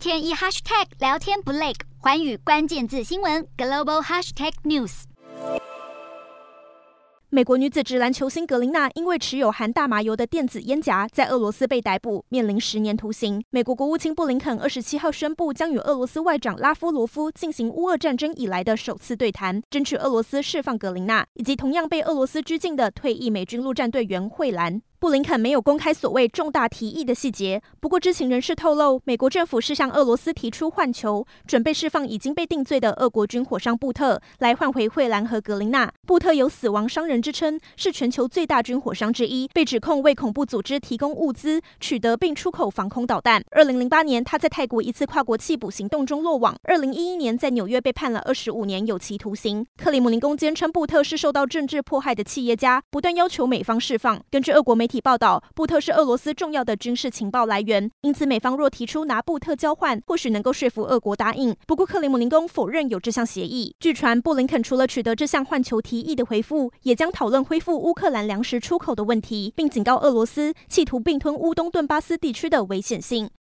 天一 hashtag 聊天不累，寰宇关键字新闻 global hashtag news。美国女子职篮球星格林纳因为持有含大麻油的电子烟夹，在俄罗斯被逮捕，面临十年徒刑。美国国务卿布林肯二十七号宣布，将与俄罗斯外长拉夫罗夫进行乌俄战争以来的首次对谈，争取俄罗斯释放格林纳，以及同样被俄罗斯拘禁的退役美军陆战队员惠兰。布林肯没有公开所谓重大提议的细节，不过知情人士透露，美国政府是向俄罗斯提出换球，准备释放已经被定罪的俄国军火商布特，来换回惠兰和格林纳。布特有死亡商人之称，是全球最大军火商之一，被指控为恐怖组织提供物资、取得并出口防空导弹。二零零八年，他在泰国一次跨国缉捕行动中落网。二零一一年，在纽约被判了二十五年有期徒刑。克里姆林宫坚称，布特是受到政治迫害的企业家，不断要求美方释放。根据俄国媒体报道，布特是俄罗斯重要的军事情报来源，因此美方若提出拿布特交换，或许能够说服俄国答应。不过，克里姆林宫否认有这项协议。据传，布林肯除了取得这项换球提议的回复，也将讨论恢复乌克兰粮食出口的问题，并警告俄罗斯企图并吞乌东顿巴斯地区的危险性。